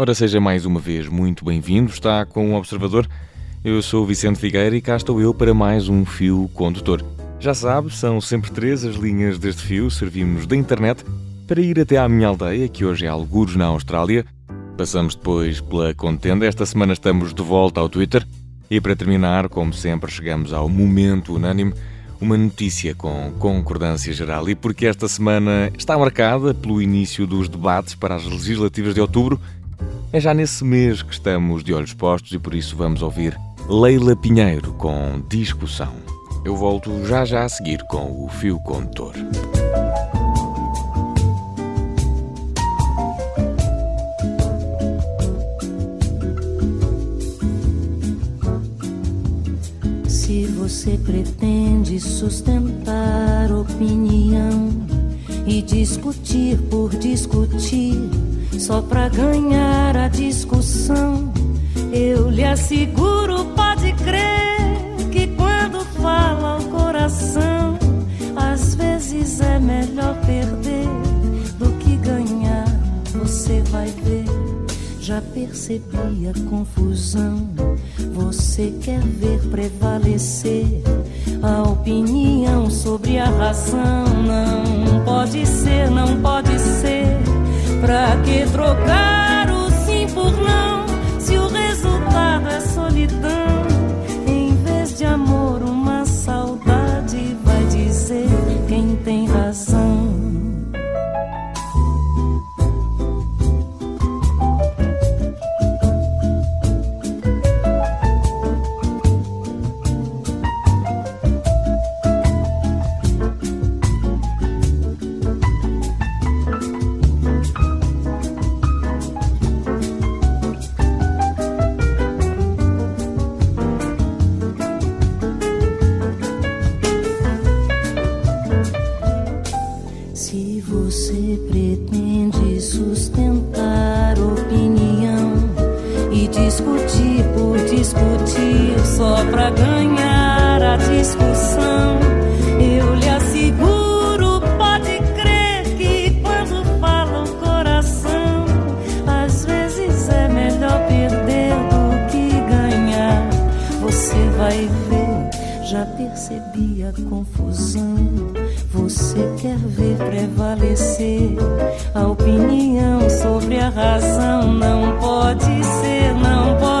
Ora, seja mais uma vez muito bem-vindo. Está com o Observador. Eu sou o Vicente Figueira e cá estou eu para mais um fio condutor. Já sabe, são sempre três as linhas deste fio. Servimos da internet para ir até à minha aldeia, que hoje é algures na Austrália. Passamos depois pela contenda. Esta semana estamos de volta ao Twitter. E para terminar, como sempre, chegamos ao momento unânime uma notícia com concordância geral e porque esta semana está marcada pelo início dos debates para as legislativas de outubro, é já nesse mês que estamos de olhos postos e por isso vamos ouvir Leila Pinheiro com discussão. Eu volto já já a seguir com o fio condutor. Se você pretende sustentar opinião e discutir por discutir, só pra ganhar a discussão, eu lhe asseguro, pode crer, que quando fala o coração, às vezes é melhor perder do que ganhar. Você vai ver, já percebi a confusão você quer ver prevalecer a opinião sobre a razão? Não pode ser, não pode ser. Pra que trocar o sim por não? Ver prevalecer a opinião sobre a razão? Não pode ser, não pode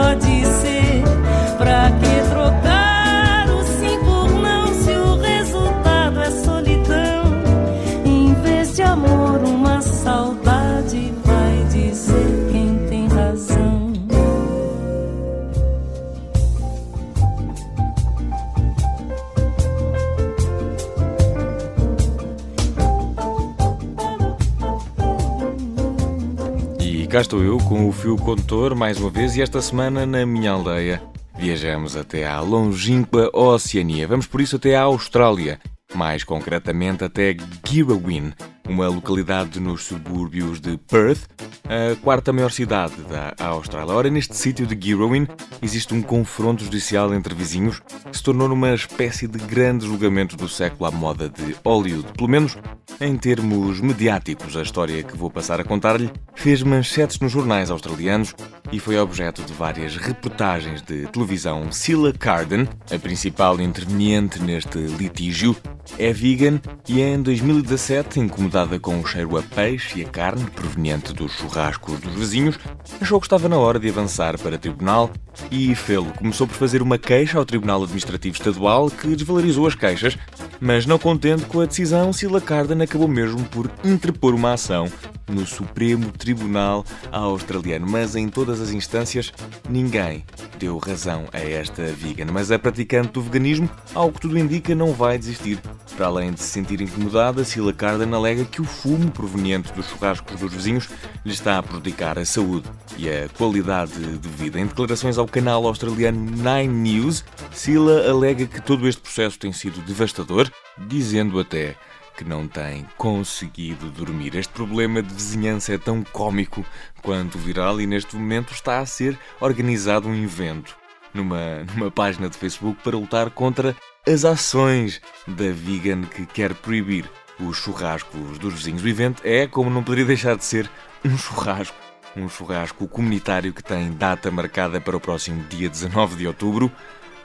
cá estou eu com o fio condutor mais uma vez e esta semana na minha aldeia viajamos até à longínqua Oceania. Vamos por isso até à Austrália, mais concretamente até Girrawin, uma localidade nos subúrbios de Perth, a quarta maior cidade da Austrália. Ora, neste sítio de Girrawin existe um confronto judicial entre vizinhos que se tornou numa espécie de grande julgamento do século à moda de Hollywood. Pelo menos em termos mediáticos, a história que vou passar a contar-lhe fez manchetes nos jornais australianos e foi objeto de várias reportagens de televisão. Scylla Carden, a principal interveniente neste litígio, é vegan e em 2017, incomodada com o cheiro a peixe e a carne proveniente dos churrascos dos vizinhos, achou que estava na hora de avançar para tribunal e fê-lo. Começou por fazer uma queixa ao Tribunal Administrativo Estadual que desvalorizou as queixas, mas não contente com a decisão, Scylla Carden acabou mesmo por interpor uma ação no Supremo Tribunal Australiano. Mas em todas as instâncias, ninguém deu razão a esta vegan. Mas a praticante do veganismo, ao que tudo indica, não vai desistir. Para além de se sentir incomodada, Scylla Carden alega que o fumo proveniente dos churrascos dos vizinhos lhe está a prejudicar a saúde e a qualidade de vida. Em declarações ao canal australiano Nine News, Scylla alega que todo este processo tem sido devastador, dizendo até que não tem conseguido dormir. Este problema de vizinhança é tão cômico quanto viral e neste momento está a ser organizado um evento numa, numa página de Facebook para lutar contra as ações da vegan que quer proibir os churrascos dos vizinhos. O evento é, como não poderia deixar de ser, um churrasco um churrasco comunitário que tem data marcada para o próximo dia 19 de outubro.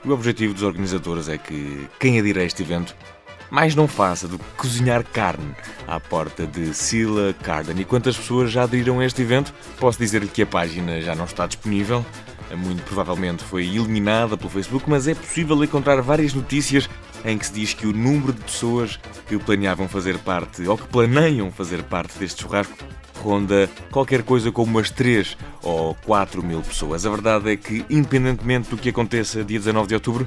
O objetivo dos organizadores é que quem adira a este evento mais não faça do que cozinhar carne à porta de Sila Carden. E quantas pessoas já aderiram a este evento? Posso dizer-lhe que a página já não está disponível. Muito provavelmente foi eliminada pelo Facebook, mas é possível encontrar várias notícias em que se diz que o número de pessoas que planeavam fazer parte ou que planeiam fazer parte deste churrasco ronda qualquer coisa como umas 3 ou 4 mil pessoas. A verdade é que, independentemente do que aconteça dia 19 de outubro,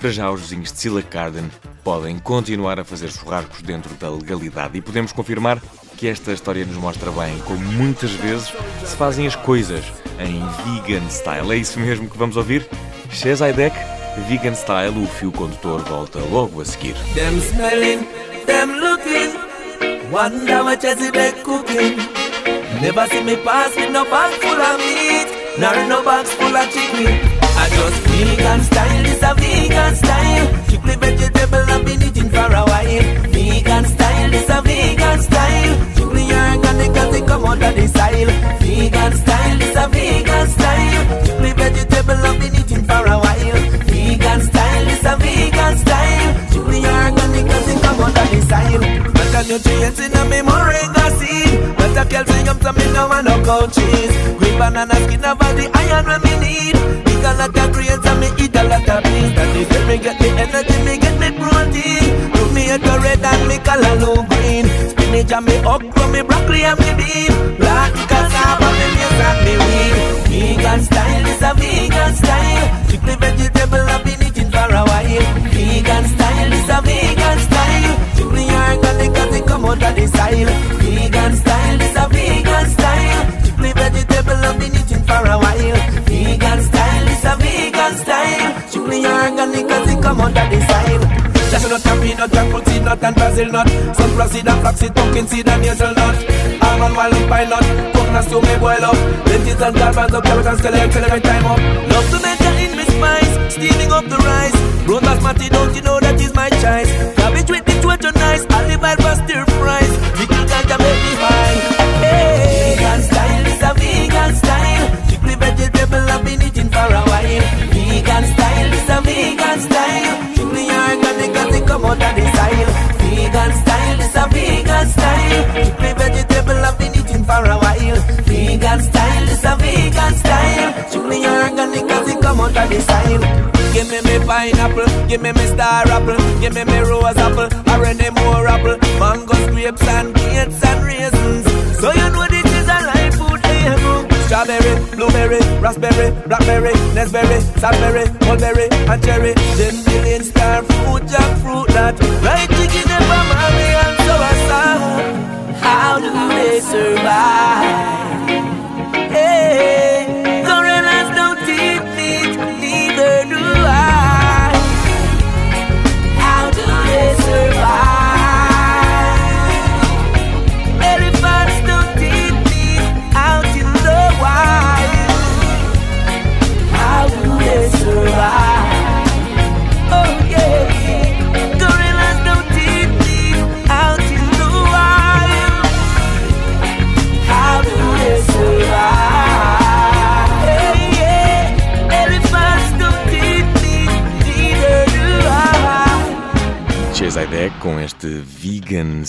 para já os vizinhos de Silla Carden podem continuar a fazer churrascos dentro da legalidade e podemos confirmar que esta história nos mostra bem como muitas vezes se fazem as coisas em vegan style. É isso mesmo que vamos ouvir? Shezaidek, Vegan Style, o fio condutor volta logo a seguir. Them smelling, them looking, wonder what cooking. Never see me pass with no bag full of meat, nor no bags full of chicken. I just vegan style, this a vegan style. Strictly vegetable, I've been eating for a while. Vegan style, this a vegan style. Strictly organic, cause it come out of the soil. Vegan style, this a vegan style. Strictly vegetable, I've been eating for a while. Vegan style, this a vegan style. Strictly organic, cause it come out of the soil. Macronutrients in a memory calcium, so me no want no cold cheese. Green banana skin all the iron when me need. Eat a lot of greens and me eat a lot of beans. That is where me get the energy, me get the protein. Put me at red and me color blue green. Spinach and me okra, me broccoli and me bean. Black cassava, me maize and me wheat. Vegan style is a vegan style. Strictly vegetable, I've been eating for a while. Vegan style come of the soil. Cashew nut and peanut, jackfruit seed nut and Brazil nut. Sunflower seed and flaxseed, pumpkin seed and hazelnut Almond, wild pine nut, coconut stew may boil up. Lentils and garbage up, carrot and scallion, till every time up. Love to make in me spice, steaming up the rice. Brown basmati, don't you know that is my choice? Cabbage with the torture nice, olive oil for vegan style. Strictly organic, cause it come out of the soil. Give me me pineapple, give me me star apple, give me me rose apple, or any more apple, mangoes, grapes and dates and raisins. So you know this is a life food able. Strawberry, blueberry, raspberry, blackberry, nesberry, sadberry, mulberry, and cherry. Then billion star fruit, jackfruit, that right chicken and mommy and so on. How do they survive? Hey,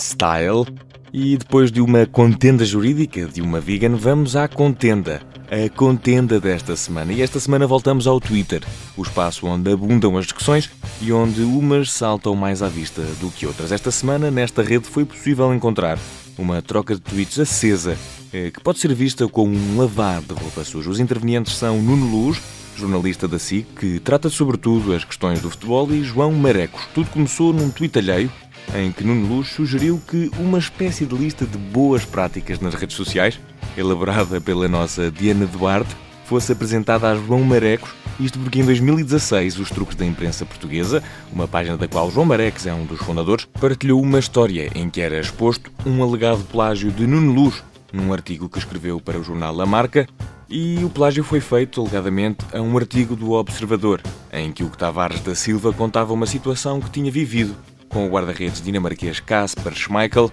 style. E depois de uma contenda jurídica de uma vegan, vamos à contenda. A contenda desta semana. E esta semana voltamos ao Twitter, o espaço onde abundam as discussões e onde umas saltam mais à vista do que outras. Esta semana, nesta rede, foi possível encontrar uma troca de tweets acesa, eh, que pode ser vista como um lavar de roupa suja. Os intervenientes são Nuno Luz, jornalista da SIC, que trata sobretudo as questões do futebol, e João Marecos. Tudo começou num tweet alheio, em que Nuno Luz sugeriu que uma espécie de lista de boas práticas nas redes sociais, elaborada pela nossa Diana Duarte, fosse apresentada a João Marecos, isto porque em 2016 os Truques da Imprensa Portuguesa, uma página da qual João Marecos é um dos fundadores, partilhou uma história em que era exposto um alegado plágio de Nuno Luz num artigo que escreveu para o jornal La Marca e o plágio foi feito, alegadamente, a um artigo do Observador, em que o Tavares da Silva contava uma situação que tinha vivido com o guarda-redes dinamarquês Kasper Schmeichel,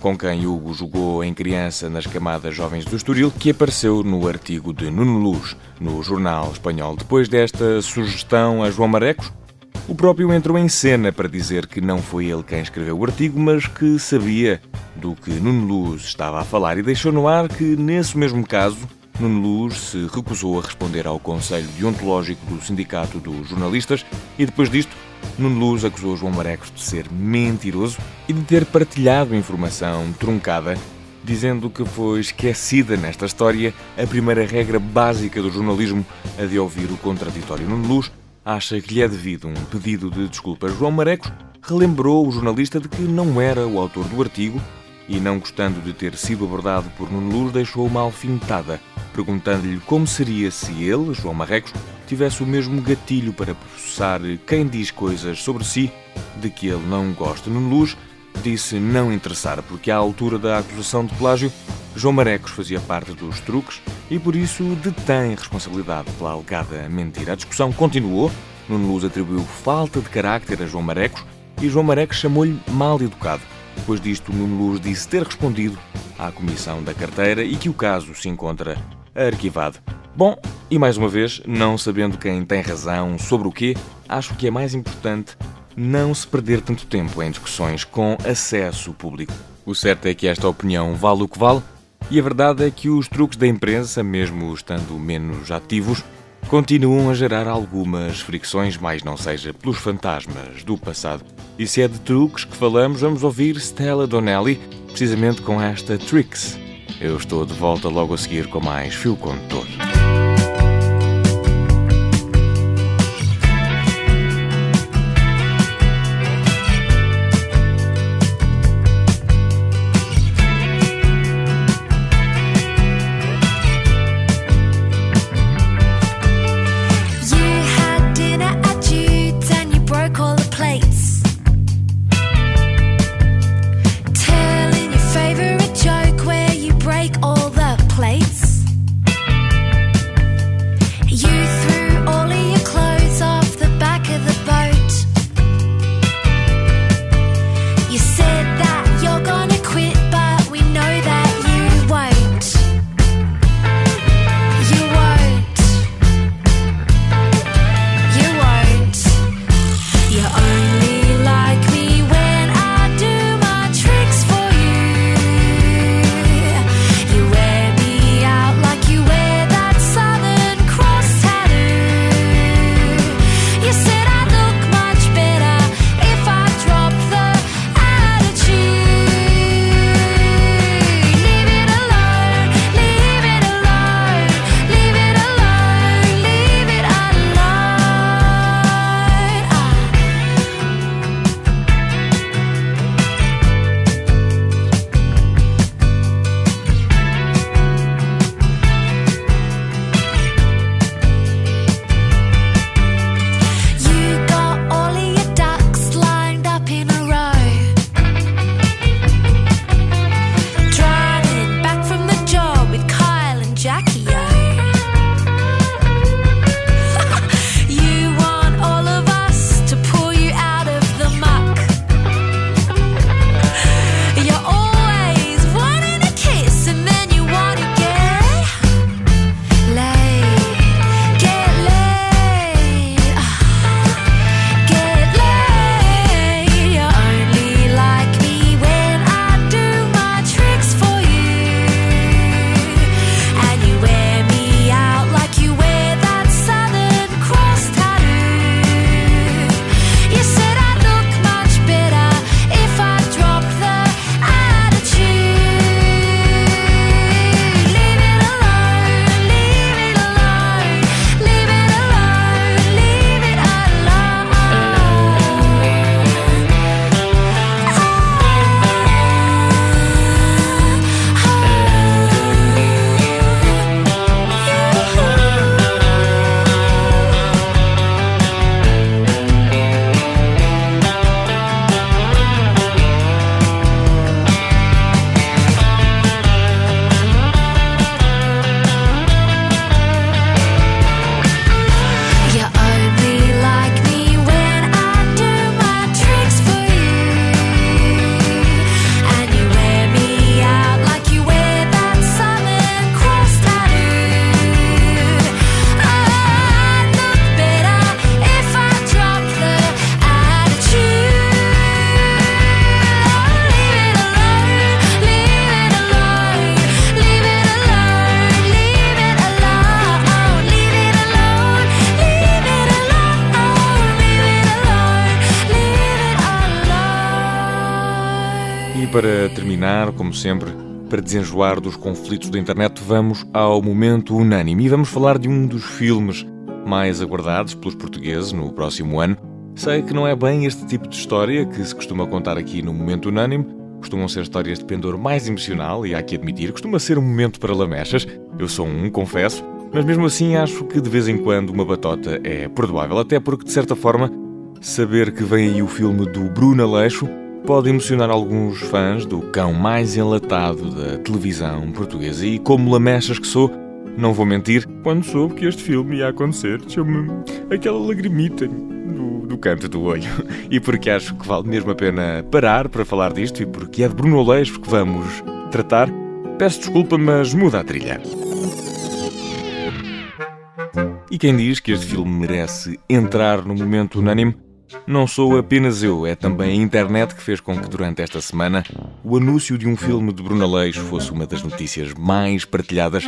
com quem Hugo jogou em criança nas camadas jovens do Estoril, que apareceu no artigo de Nuno Luz, no jornal espanhol. Depois desta sugestão a João Marecos, o próprio entrou em cena para dizer que não foi ele quem escreveu o artigo, mas que sabia do que Nuno Luz estava a falar e deixou no ar que, nesse mesmo caso, Nuno Luz se recusou a responder ao Conselho Deontológico do Sindicato dos Jornalistas e, depois disto, Nuno Luz acusou João Marecos de ser mentiroso e de ter partilhado informação truncada, dizendo que foi esquecida nesta história a primeira regra básica do jornalismo, a de ouvir o contraditório. Nuno Luz acha que lhe é devido um pedido de desculpas. João Marecos relembrou o jornalista de que não era o autor do artigo e, não gostando de ter sido abordado por Nuno Luz, deixou uma alfinetada perguntando-lhe como seria se ele, João Marrecos, tivesse o mesmo gatilho para processar quem diz coisas sobre si de que ele não gosta. No Luz disse não interessar, porque à altura da acusação de plágio, João Marecos fazia parte dos truques e por isso detém responsabilidade pela alegada mentira. A discussão continuou. Nuno Luz atribuiu falta de carácter a João Marecos e João Marecos chamou-lhe mal educado. Depois disto, Nuno Luz disse ter respondido à comissão da carteira e que o caso se encontra arquivado. Bom, e mais uma vez, não sabendo quem tem razão sobre o quê, acho que é mais importante não se perder tanto tempo em discussões com acesso público. O certo é que esta opinião vale o que vale, e a verdade é que os truques da imprensa, mesmo estando menos ativos, continuam a gerar algumas fricções, mais não seja pelos fantasmas do passado. E se é de truques que falamos, vamos ouvir Stella Donnelly, precisamente com esta Tricks. Eu estou de volta logo a seguir com mais Fio Condutor. Para terminar, como sempre, para desenjoar dos conflitos da internet, vamos ao momento unânime e vamos falar de um dos filmes mais aguardados pelos portugueses no próximo ano. Sei que não é bem este tipo de história que se costuma contar aqui no momento unânime, costumam ser histórias de pendor mais emocional e há que admitir, costuma ser um momento para lamechas. Eu sou um, confesso, mas mesmo assim acho que de vez em quando uma batota é perdoável, até porque de certa forma saber que vem aí o filme do Bruno Aleixo pode emocionar alguns fãs do cão mais enlatado da televisão portuguesa e como lamechas que sou, não vou mentir, quando soube que este filme ia acontecer, deixou-me aquela lagrimita do, do canto do olho. E porque acho que vale mesmo a pena parar para falar disto e porque é de Bruno Aleixo que vamos tratar, peço desculpa, mas muda a trilha. E quem diz que este filme merece entrar no momento unânime não sou apenas eu, é também a internet que fez com que durante esta semana o anúncio de um filme de Bruno Aleixo fosse uma das notícias mais partilhadas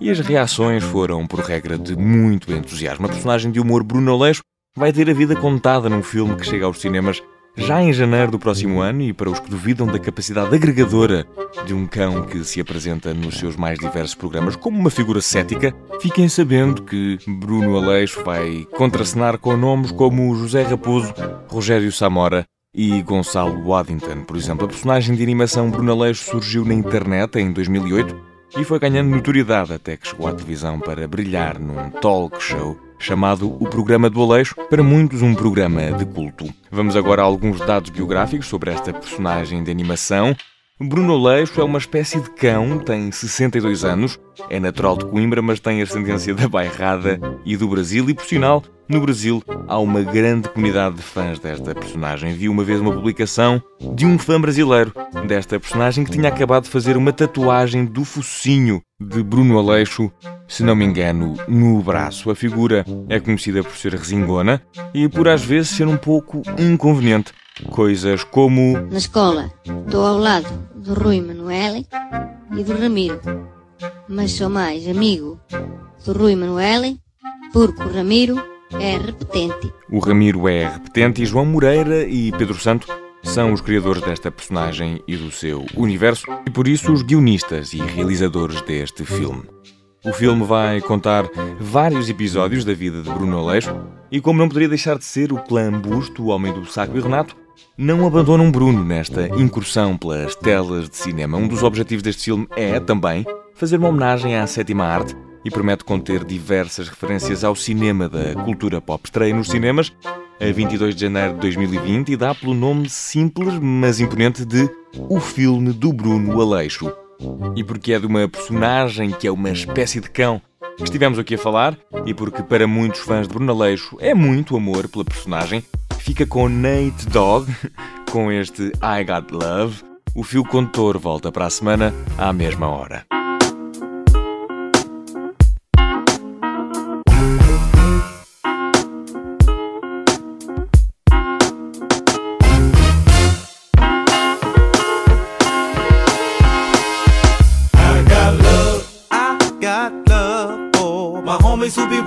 e as reações foram, por regra, de muito entusiasmo. A personagem de humor Bruno Aleixo vai ter a vida contada num filme que chega aos cinemas já em janeiro do próximo ano, e para os que duvidam da capacidade agregadora de um cão que se apresenta nos seus mais diversos programas como uma figura cética, fiquem sabendo que Bruno Aleixo vai contracenar com nomes como José Raposo, Rogério Samora e Gonçalo Waddington. Por exemplo, a personagem de animação Bruno Aleixo surgiu na internet em 2008 e foi ganhando notoriedade até que chegou à televisão para brilhar num talk show chamado O Programa do Aleixo, para muitos um programa de culto. Vamos agora a alguns dados biográficos sobre esta personagem de animação. Bruno Aleixo é uma espécie de cão, tem 62 anos, é natural de Coimbra, mas tem ascendência da Bairrada e do Brasil e, por sinal, no Brasil há uma grande comunidade de fãs desta personagem. Vi uma vez uma publicação de um fã brasileiro desta personagem que tinha acabado de fazer uma tatuagem do focinho de Bruno Aleixo, se não me engano, no braço. A figura é conhecida por ser resingona e por às vezes ser um pouco inconveniente. Coisas como. Na escola, estou ao lado do Rui Manuel e do Ramiro, mas sou mais amigo do Rui Manuel porque o Ramiro é repetente. O Ramiro é repetente e João Moreira e Pedro Santo são os criadores desta personagem e do seu universo e por isso os guionistas e realizadores deste filme. O filme vai contar vários episódios da vida de Bruno Aleixo e como não poderia deixar de ser, o clã Busto, o Homem do Saco e Renato, não abandonam Bruno nesta incursão pelas telas de cinema. Um dos objetivos deste filme é, também, fazer uma homenagem à sétima arte e promete conter diversas referências ao cinema da cultura pop. Estreia nos cinemas a 22 de janeiro de 2020 e dá pelo nome simples, mas imponente de O Filme do Bruno Aleixo. E porque é de uma personagem que é uma espécie de cão que estivemos aqui a falar, e porque para muitos fãs de Bruno Aleixo é muito amor pela personagem, fica com Nate Dogg, com este I Got Love. O fio condutor volta para a semana à mesma hora.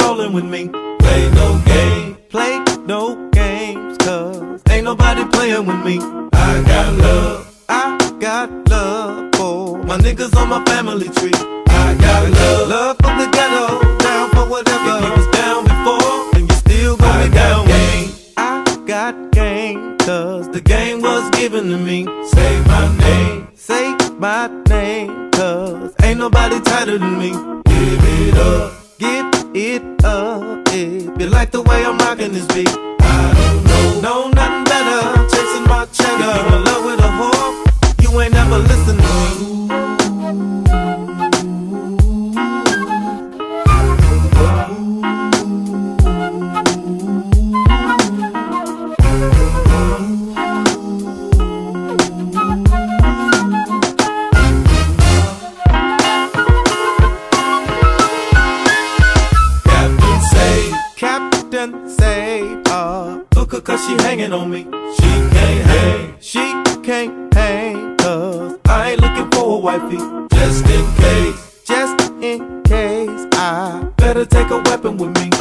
Rolling with me. Play no game, play no games, cause ain't nobody playing with me. I got love, I got love for my niggas on my family tree. I got love, love for the ghetto, down for whatever. If you was down before, then you still gonna be down game. I got game, cause the game was given to me. Say my name, say my name, cause ain't nobody tighter than me. Give it up. Give it up if you like the way I'm rocking this beat. Hang, cause I ain't looking for a wifey. Just in case, just in case, I better take a weapon with me.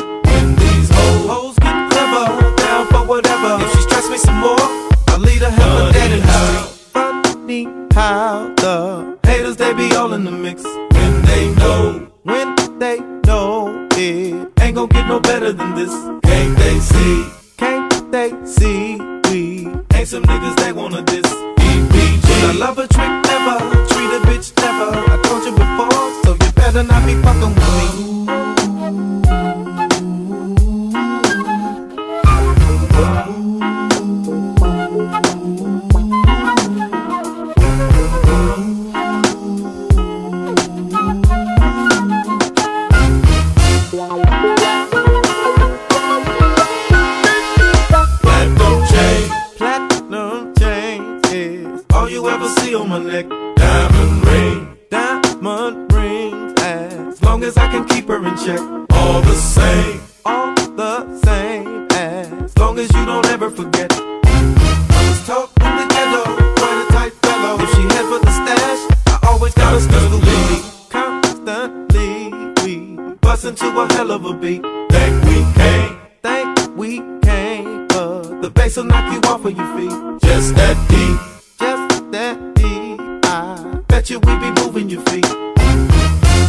The bass will knock you off of your feet. Just that beat, Just that beat. I bet you we be moving your feet.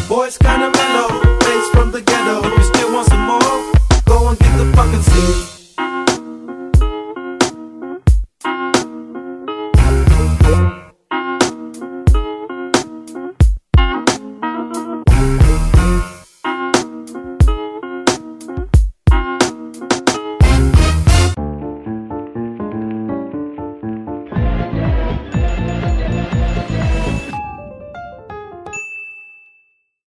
Boys kinda mellow, bass from the ghetto. If you still want some more, go and get the fucking seat.